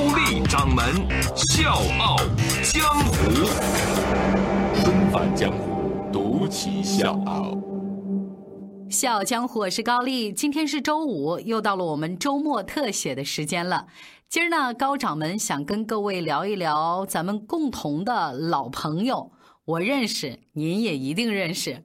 高丽掌门笑傲江湖，重返江湖，独骑笑傲。笑傲江湖，我是高丽。今天是周五，又到了我们周末特写的时间了。今儿呢，高掌门想跟各位聊一聊咱们共同的老朋友，我认识，您也一定认识。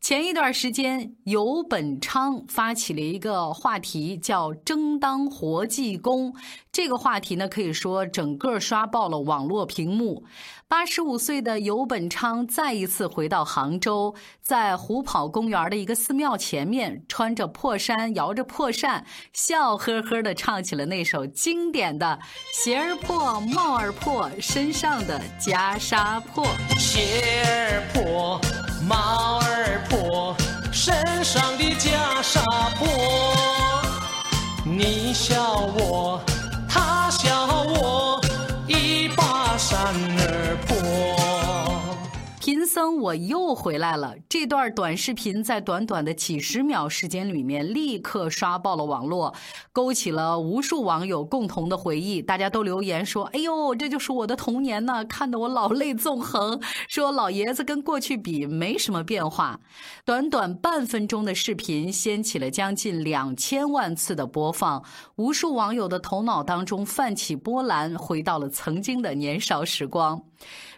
前一段时间，游本昌发起了一个话题，叫“争当活济公”。这个话题呢，可以说整个刷爆了网络屏幕。八十五岁的游本昌再一次回到杭州，在虎跑公园的一个寺庙前面，穿着破衫，摇着破扇，笑呵呵地唱起了那首经典的“鞋儿破，帽儿破，身上的袈裟破”。鞋儿破，我帽儿破，身上的袈裟破。你笑我，贫僧我又回来了。这段短视频在短短的几十秒时间里面，立刻刷爆了网络，勾起了无数网友共同的回忆。大家都留言说：“哎呦，这就是我的童年呐，看得我老泪纵横。”说老爷子跟过去比没什么变化。短短半分钟的视频掀起了将近两千万次的播放，无数网友的头脑当中泛起波澜，回到了曾经的年少时光。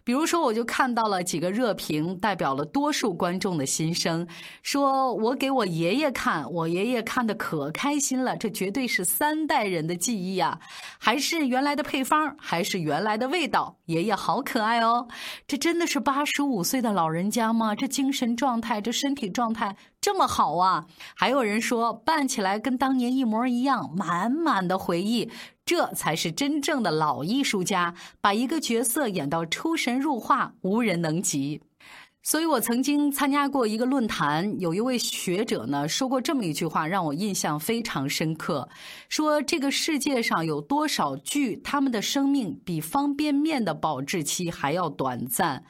比如说，我就看到了几个热评，代表了多数观众的心声。说我给我爷爷看，我爷爷看的可开心了，这绝对是三代人的记忆啊！还是原来的配方，还是原来的味道，爷爷好可爱哦！这真的是八十五岁的老人家吗？这精神状态，这身体状态这么好啊！还有人说办起来跟当年一模一样，满满的回忆。这才是真正的老艺术家，把一个角色演到出神入化，无人能及。所以我曾经参加过一个论坛，有一位学者呢说过这么一句话，让我印象非常深刻：说这个世界上有多少剧，他们的生命比方便面的保质期还要短暂。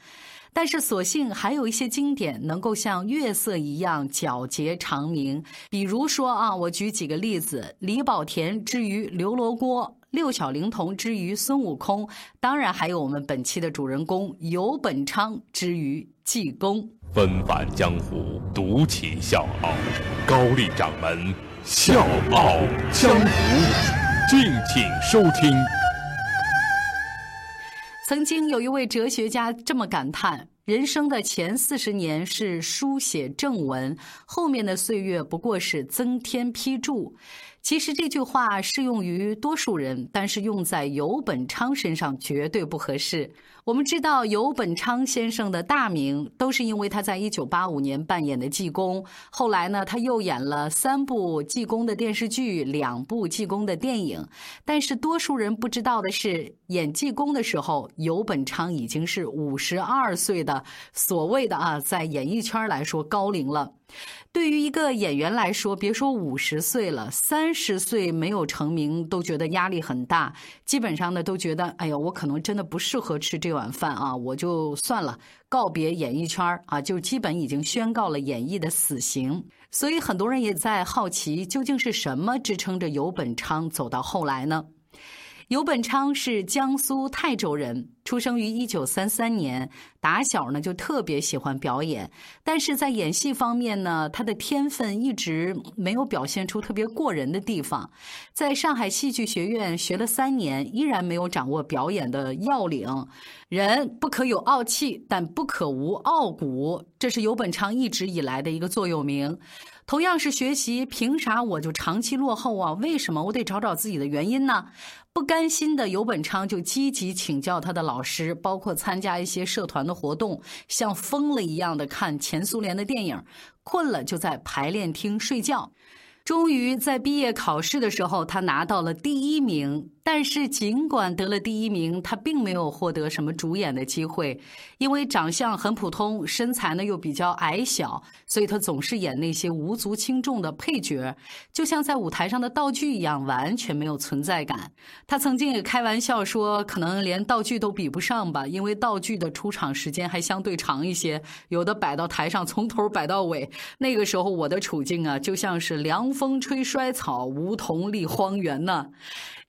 但是，所幸还有一些经典能够像月色一样皎洁长明。比如说啊，我举几个例子：李保田之于刘罗锅，六小龄童之于孙悟空，当然还有我们本期的主人公游本昌之于济公。纷繁江湖，独起笑傲，高丽掌门笑傲江湖，敬请收听。曾经有一位哲学家这么感叹：人生的前四十年是书写正文，后面的岁月不过是增添批注。其实这句话适用于多数人，但是用在游本昌身上绝对不合适。我们知道游本昌先生的大名，都是因为他在一九八五年扮演的济公。后来呢，他又演了三部济公的电视剧，两部济公的电影。但是多数人不知道的是，演济公的时候，游本昌已经是五十二岁的，所谓的啊，在演艺圈来说高龄了。对于一个演员来说，别说五十岁了，三十岁没有成名都觉得压力很大。基本上呢，都觉得，哎呀，我可能真的不适合吃这碗饭啊，我就算了，告别演艺圈啊，就基本已经宣告了演艺的死刑。所以很多人也在好奇，究竟是什么支撑着游本昌走到后来呢？游本昌是江苏泰州人，出生于一九三三年。打小呢就特别喜欢表演，但是在演戏方面呢，他的天分一直没有表现出特别过人的地方。在上海戏剧学院学了三年，依然没有掌握表演的要领。人不可有傲气，但不可无傲骨，这是游本昌一直以来的一个座右铭。同样是学习，凭啥我就长期落后啊？为什么我得找找自己的原因呢？不甘心的游本昌就积极请教他的老师，包括参加一些社团的活动，像疯了一样的看前苏联的电影，困了就在排练厅睡觉。终于在毕业考试的时候，他拿到了第一名。但是，尽管得了第一名，他并没有获得什么主演的机会，因为长相很普通，身材呢又比较矮小，所以他总是演那些无足轻重的配角，就像在舞台上的道具一样，完全没有存在感。他曾经也开玩笑说，可能连道具都比不上吧，因为道具的出场时间还相对长一些，有的摆到台上从头摆到尾。那个时候我的处境啊，就像是凉风吹衰草，梧桐立荒原呢。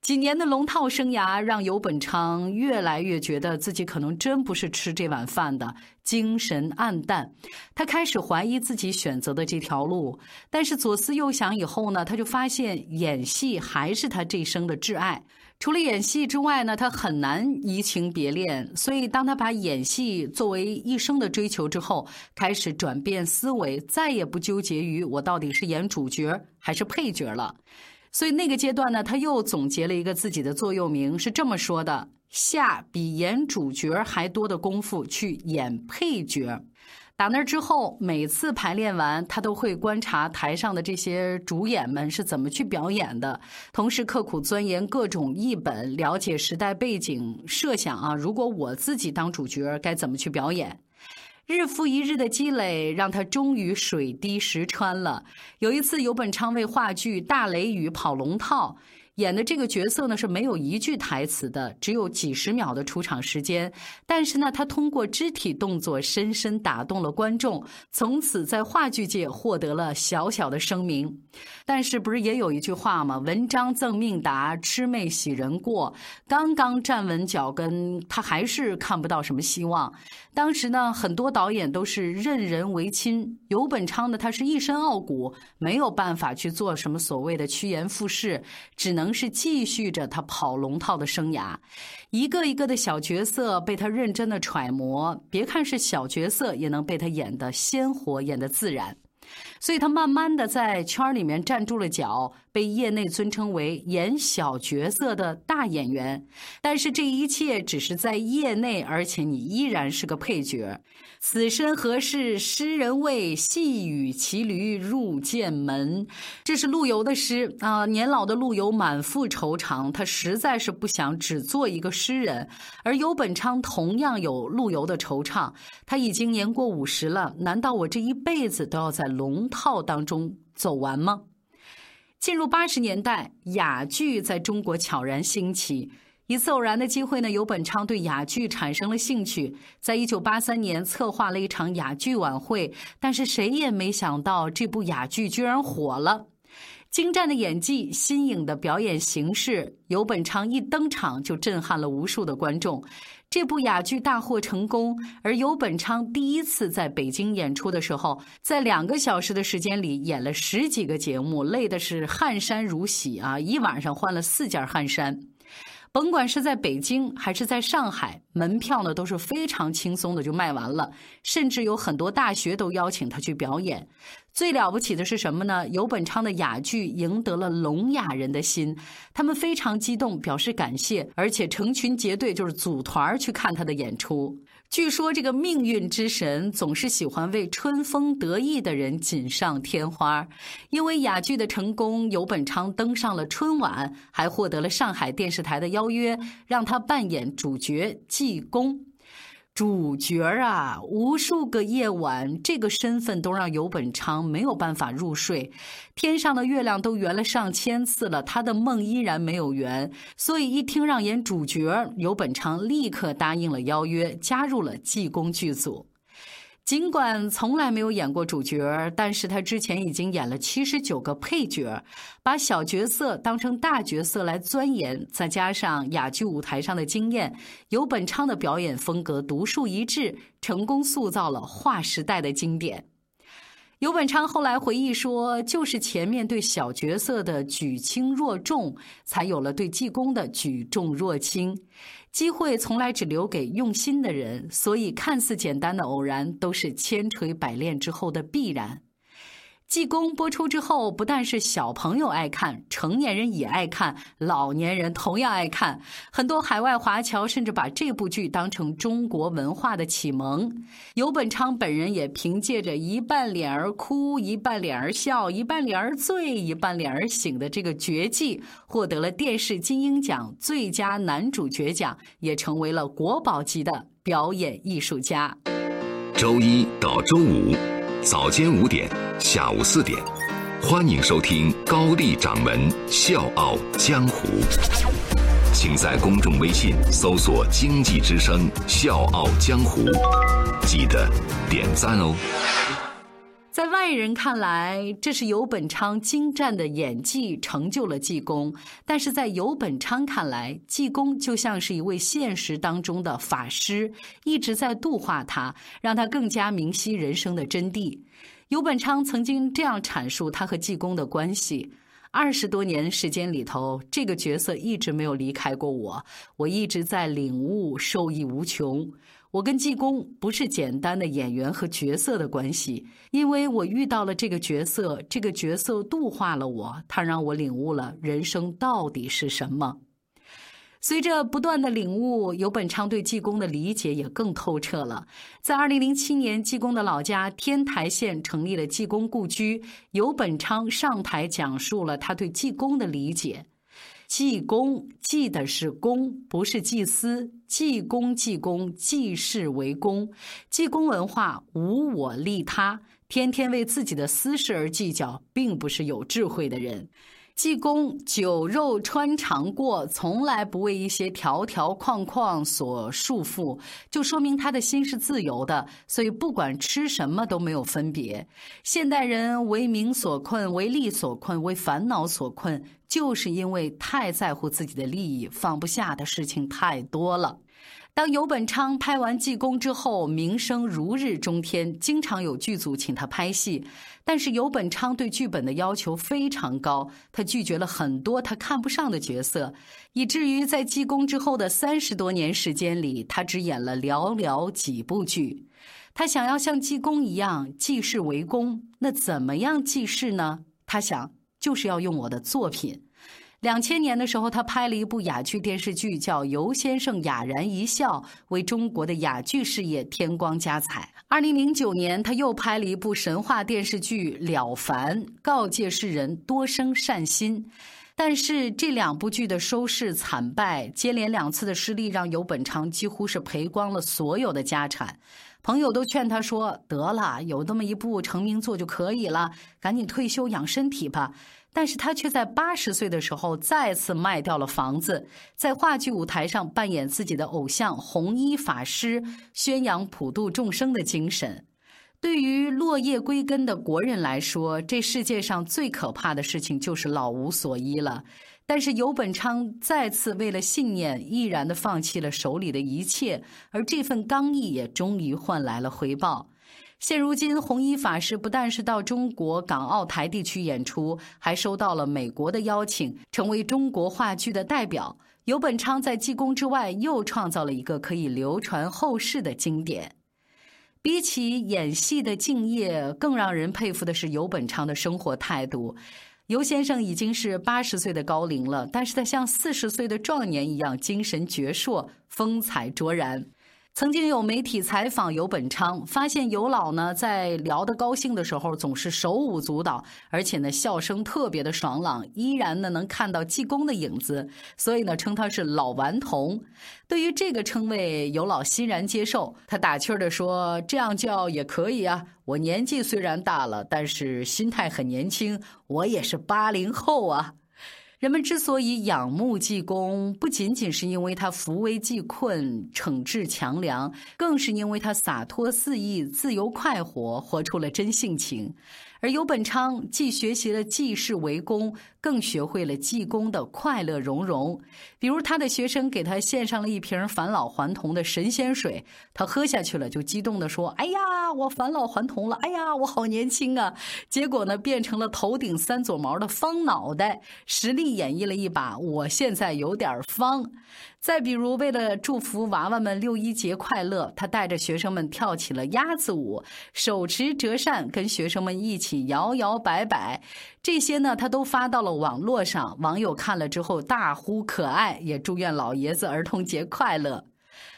几年的龙套生涯，让游本昌越来越觉得自己可能真不是吃这碗饭的，精神暗淡。他开始怀疑自己选择的这条路，但是左思右想以后呢，他就发现演戏还是他这一生的挚爱。除了演戏之外呢，他很难移情别恋。所以，当他把演戏作为一生的追求之后，开始转变思维，再也不纠结于我到底是演主角还是配角了。所以那个阶段呢，他又总结了一个自己的座右铭，是这么说的：“下比演主角还多的功夫去演配角。”打那之后，每次排练完，他都会观察台上的这些主演们是怎么去表演的，同时刻苦钻研各种译本，了解时代背景，设想啊，如果我自己当主角，该怎么去表演。日复一日的积累，让他终于水滴石穿了。有一次，游本昌为话剧《大雷雨》跑龙套。演的这个角色呢是没有一句台词的，只有几十秒的出场时间。但是呢，他通过肢体动作深深打动了观众，从此在话剧界获得了小小的声名。但是不是也有一句话吗？文章赠命达，魑魅喜人过。刚刚站稳脚跟，他还是看不到什么希望。当时呢，很多导演都是任人唯亲。游本昌呢，他是一身傲骨，没有办法去做什么所谓的趋炎附势，只能。是继续着他跑龙套的生涯，一个一个的小角色被他认真的揣摩。别看是小角色，也能被他演得鲜活，演得自然。所以他慢慢的在圈里面站住了脚，被业内尊称为演小角色的大演员。但是这一切只是在业内，而且你依然是个配角。此身何事诗人味？细雨骑驴入剑门。这是陆游的诗啊。年老的陆游满腹惆怅，他实在是不想只做一个诗人。而游本昌同样有陆游的惆怅，他已经年过五十了，难道我这一辈子都要在龙套当中走完吗？进入八十年代，哑剧在中国悄然兴起。一次偶然的机会呢，游本昌对哑剧产生了兴趣，在一九八三年策划了一场哑剧晚会，但是谁也没想到这部哑剧居然火了。精湛的演技、新颖的表演形式，游本昌一登场就震撼了无数的观众。这部哑剧大获成功，而游本昌第一次在北京演出的时候，在两个小时的时间里演了十几个节目，累的是汗衫如洗啊！一晚上换了四件汗衫。甭管是在北京还是在上海，门票呢都是非常轻松的就卖完了，甚至有很多大学都邀请他去表演。最了不起的是什么呢？游本昌的哑剧赢得了聋哑人的心，他们非常激动，表示感谢，而且成群结队就是组团去看他的演出。据说这个命运之神总是喜欢为春风得意的人锦上添花。因为哑剧的成功，游本昌登上了春晚，还获得了上海电视台的邀约，让他扮演主角济公。主角啊，无数个夜晚，这个身份都让游本昌没有办法入睡。天上的月亮都圆了上千次了，他的梦依然没有圆。所以一听让演主角，游本昌立刻答应了邀约，加入了济公剧组。尽管从来没有演过主角，但是他之前已经演了七十九个配角，把小角色当成大角色来钻研，再加上哑剧舞台上的经验，游本昌的表演风格独树一帜，成功塑造了划时代的经典。游本昌后来回忆说：“就是前面对小角色的举轻若重，才有了对济公的举重若轻。机会从来只留给用心的人，所以看似简单的偶然，都是千锤百炼之后的必然。”济公播出之后，不但是小朋友爱看，成年人也爱看，老年人同样爱看。很多海外华侨甚至把这部剧当成中国文化的启蒙。游本昌本人也凭借着一半脸儿哭，一半脸儿笑，一半脸儿醉，一半脸儿醒的这个绝技，获得了电视金鹰奖最佳男主角奖，也成为了国宝级的表演艺术家。周一到周五。早间五点，下午四点，欢迎收听高丽掌门笑傲江湖。请在公众微信搜索“经济之声笑傲江湖”，记得点赞哦。在外人看来，这是游本昌精湛的演技成就了济公；但是在游本昌看来，济公就像是一位现实当中的法师，一直在度化他，让他更加明晰人生的真谛。游本昌曾经这样阐述他和济公的关系：二十多年时间里头，这个角色一直没有离开过我，我一直在领悟，受益无穷。我跟济公不是简单的演员和角色的关系，因为我遇到了这个角色，这个角色度化了我，他让我领悟了人生到底是什么。随着不断的领悟，游本昌对济公的理解也更透彻了。在二零零七年，济公的老家天台县成立了济公故居，游本昌上台讲述了他对济公的理解。济公济的是公，不是祭司。济公济公，济世为公。济公文化无我利他，天天为自己的私事而计较，并不是有智慧的人。济公酒肉穿肠过，从来不为一些条条框框所束缚，就说明他的心是自由的。所以不管吃什么都没有分别。现代人为名所困，为利所困，为烦恼所困，就是因为太在乎自己的利益，放不下的事情太多了。当游本昌拍完济公之后，名声如日中天，经常有剧组请他拍戏。但是游本昌对剧本的要求非常高，他拒绝了很多他看不上的角色，以至于在济公之后的三十多年时间里，他只演了寥寥几部剧。他想要像济公一样济世为公，那怎么样济世呢？他想，就是要用我的作品。两千年的时候，他拍了一部哑剧电视剧，叫《游先生哑然一笑》，为中国的哑剧事业添光加彩。二零零九年，他又拍了一部神话电视剧《了凡》，告诫世人多生善心。但是这两部剧的收视惨败，接连两次的失利，让游本昌几乎是赔光了所有的家产。朋友都劝他说：“得了，有那么一部成名作就可以了，赶紧退休养身体吧。”但是他却在八十岁的时候再次卖掉了房子，在话剧舞台上扮演自己的偶像红衣法师，宣扬普度众生的精神。对于落叶归根的国人来说，这世界上最可怕的事情就是老无所依了。但是游本昌再次为了信念，毅然的放弃了手里的一切，而这份刚毅也终于换来了回报。现如今，红衣法师不但是到中国港澳台地区演出，还收到了美国的邀请，成为中国话剧的代表。游本昌在济公之外，又创造了一个可以流传后世的经典。比起演戏的敬业，更让人佩服的是游本昌的生活态度。游先生已经是八十岁的高龄了，但是他像四十岁的壮年一样，精神矍铄，风采卓然。曾经有媒体采访游本昌，发现游老呢在聊得高兴的时候总是手舞足蹈，而且呢笑声特别的爽朗，依然呢能看到济公的影子，所以呢称他是老顽童。对于这个称谓，游老欣然接受，他打趣的说：“这样叫也可以啊，我年纪虽然大了，但是心态很年轻，我也是八零后啊。”人们之所以仰慕济公，不仅仅是因为他扶危济困、惩治强梁，更是因为他洒脱肆意、自由快活，活出了真性情。而游本昌既学习了济世为公，更学会了济公的快乐融融。比如，他的学生给他献上了一瓶返老还童的神仙水，他喝下去了，就激动地说：“哎呀，我返老还童了！哎呀，我好年轻啊！”结果呢，变成了头顶三撮毛的方脑袋，实力演绎了一把“我现在有点方”。再比如，为了祝福娃娃们六一节快乐，他带着学生们跳起了鸭子舞，手持折扇跟学生们一起摇摇摆摆。这些呢，他都发到了网络上，网友看了之后大呼可爱，也祝愿老爷子儿童节快乐。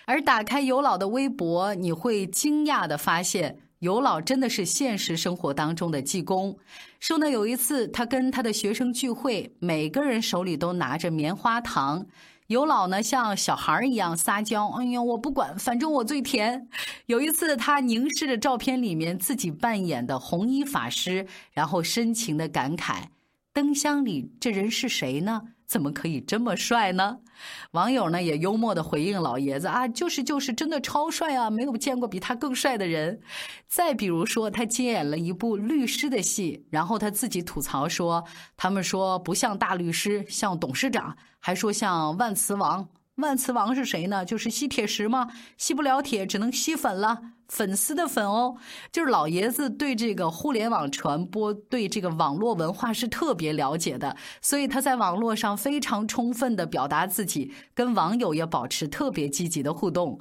而打开尤老的微博，你会惊讶的发现，尤老真的是现实生活当中的济公。说呢，有一次他跟他的学生聚会，每个人手里都拿着棉花糖。有老呢，像小孩一样撒娇，哎呀，我不管，反正我最甜。有一次，他凝视着照片里面自己扮演的红衣法师，然后深情的感慨：灯箱里这人是谁呢？怎么可以这么帅呢？网友呢也幽默的回应老爷子啊，就是就是，真的超帅啊，没有见过比他更帅的人。再比如说，他接演了一部律师的戏，然后他自己吐槽说，他们说不像大律师，像董事长，还说像万磁王。万磁王是谁呢？就是吸铁石吗？吸不了铁，只能吸粉了。粉丝的粉哦，就是老爷子对这个互联网传播、对这个网络文化是特别了解的，所以他在网络上非常充分的表达自己，跟网友也保持特别积极的互动。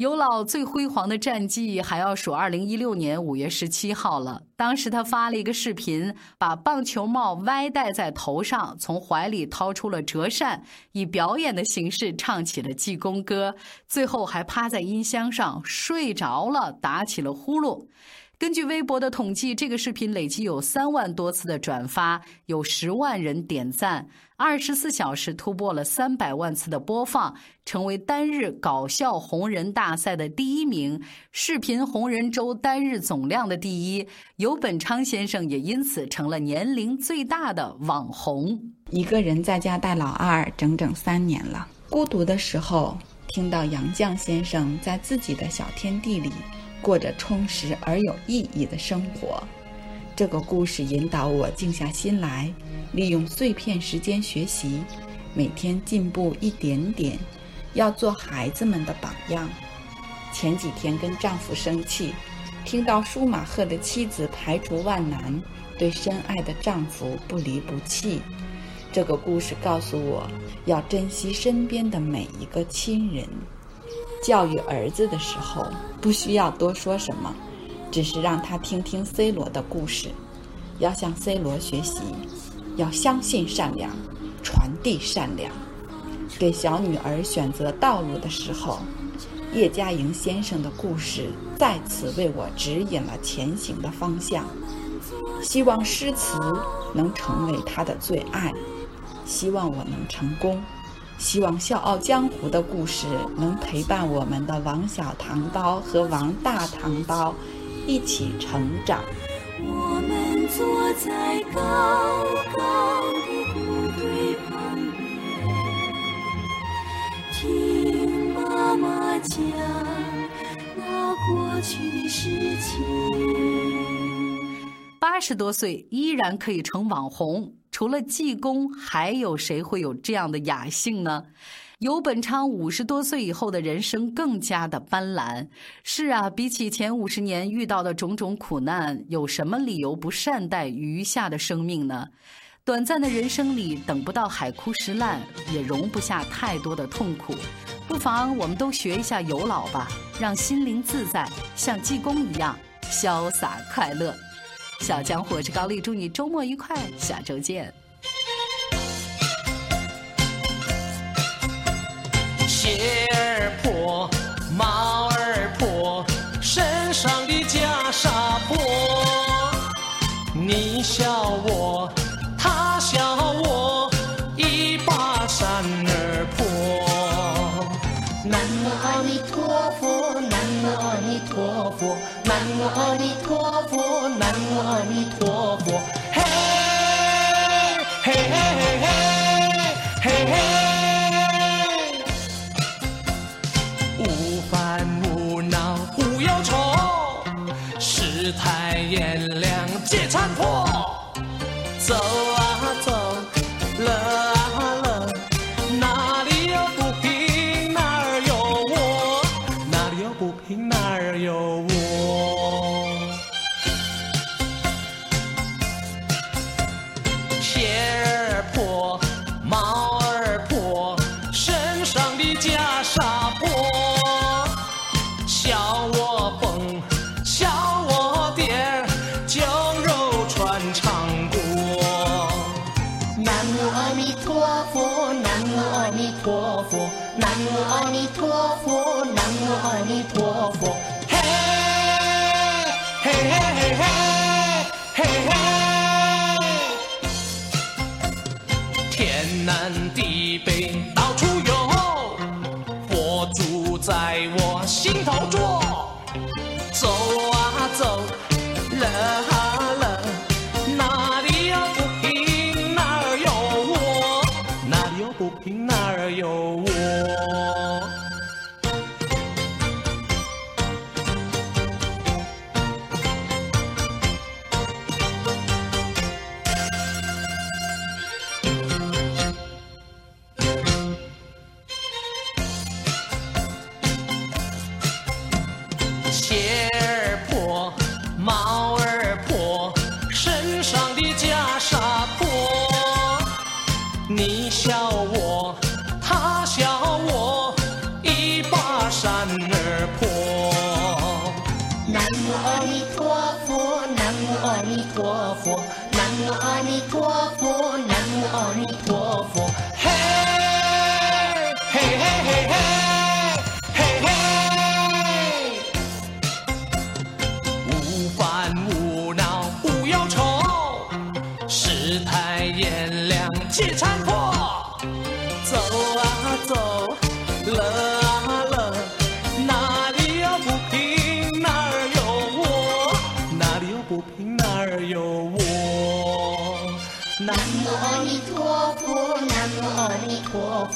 尤老最辉煌的战绩还要数二零一六年五月十七号了。当时他发了一个视频，把棒球帽歪戴在头上，从怀里掏出了折扇，以表演的形式唱起了济公歌，最后还趴在音箱上睡着了，打起了呼噜。根据微博的统计，这个视频累计有三万多次的转发，有十万人点赞，二十四小时突破了三百万次的播放，成为单日搞笑红人大赛的第一名，视频红人周单日总量的第一。尤本昌先生也因此成了年龄最大的网红。一个人在家带老二整整三年了，孤独的时候，听到杨绛先生在自己的小天地里。过着充实而有意义的生活，这个故事引导我静下心来，利用碎片时间学习，每天进步一点点，要做孩子们的榜样。前几天跟丈夫生气，听到舒马赫的妻子排除万难，对深爱的丈夫不离不弃。这个故事告诉我要珍惜身边的每一个亲人。教育儿子的时候，不需要多说什么，只是让他听听 C 罗的故事，要向 C 罗学习，要相信善良，传递善良。给小女儿选择道路的时候，叶嘉莹先生的故事再次为我指引了前行的方向。希望诗词能成为他的最爱，希望我能成功。希望《笑傲江湖》的故事能陪伴我们的王小糖包和王大唐包一起成长。我们坐在高高的谷堆旁边，听妈妈讲那过去的事情。八十多岁依然可以成网红。除了济公，还有谁会有这样的雅兴呢？尤本昌五十多岁以后的人生更加的斑斓。是啊，比起前五十年遇到的种种苦难，有什么理由不善待余下的生命呢？短暂的人生里，等不到海枯石烂，也容不下太多的痛苦。不妨我们都学一下尤老吧，让心灵自在，像济公一样潇洒快乐。小江湖，我是高丽，祝你周末愉快，下周见。鞋儿破，帽儿破，身上的袈裟破。你笑我，他笑我，一把扇儿破。南无阿弥陀佛，南无阿弥陀佛，南无阿弥陀世态炎凉皆残破，走啊走，佛，南无阿弥陀佛，南无阿弥陀佛，南无阿弥陀佛，嘿，嘿嘿嘿嘿，嘿嘿。天南。